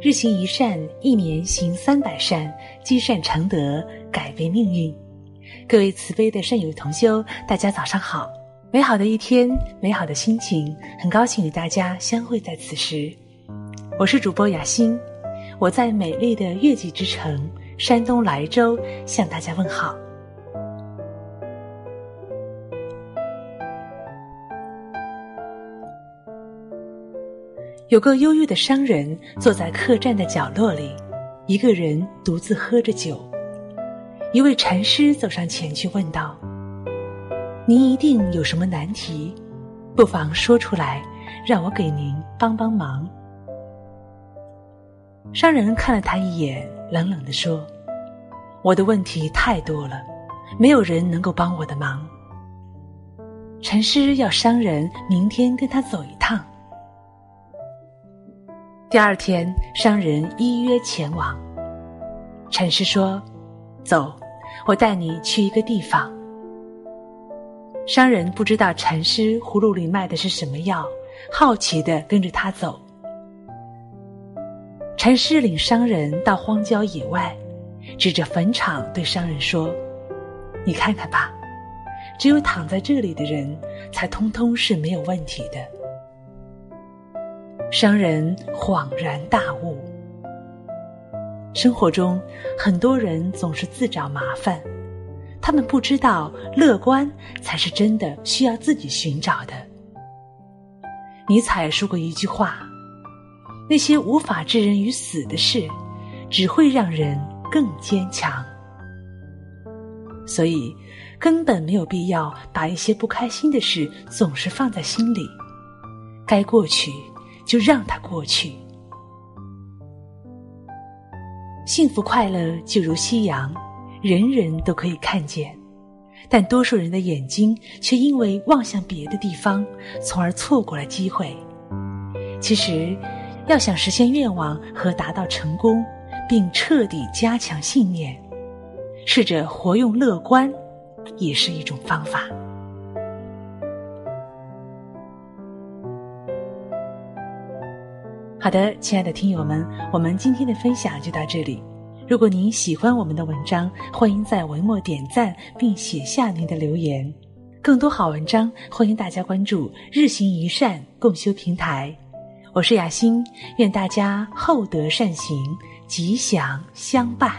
日行一善，一年行三百善，积善成德，改变命运。各位慈悲的善友同修，大家早上好！美好的一天，美好的心情，很高兴与大家相会在此时。我是主播雅欣，我在美丽的月季之城山东莱州向大家问好。有个忧郁的商人坐在客栈的角落里，一个人独自喝着酒。一位禅师走上前去问道：“您一定有什么难题，不妨说出来，让我给您帮帮忙。”商人看了他一眼，冷冷地说：“我的问题太多了，没有人能够帮我的忙。”禅师要商人明天跟他走一趟。第二天，商人依约前往。禅师说：“走，我带你去一个地方。”商人不知道禅师葫芦里卖的是什么药，好奇的跟着他走。禅师领商人到荒郊野外，指着坟场对商人说：“你看看吧，只有躺在这里的人，才通通是没有问题的。”商人恍然大悟。生活中，很多人总是自找麻烦，他们不知道乐观才是真的需要自己寻找的。尼采说过一句话：“那些无法置人于死的事，只会让人更坚强。”所以，根本没有必要把一些不开心的事总是放在心里，该过去。就让它过去。幸福快乐就如夕阳，人人都可以看见，但多数人的眼睛却因为望向别的地方，从而错过了机会。其实，要想实现愿望和达到成功，并彻底加强信念，试着活用乐观，也是一种方法。好的，亲爱的听友们，我们今天的分享就到这里。如果您喜欢我们的文章，欢迎在文末点赞并写下您的留言。更多好文章，欢迎大家关注“日行一善共修平台”。我是雅欣，愿大家厚德善行，吉祥相伴。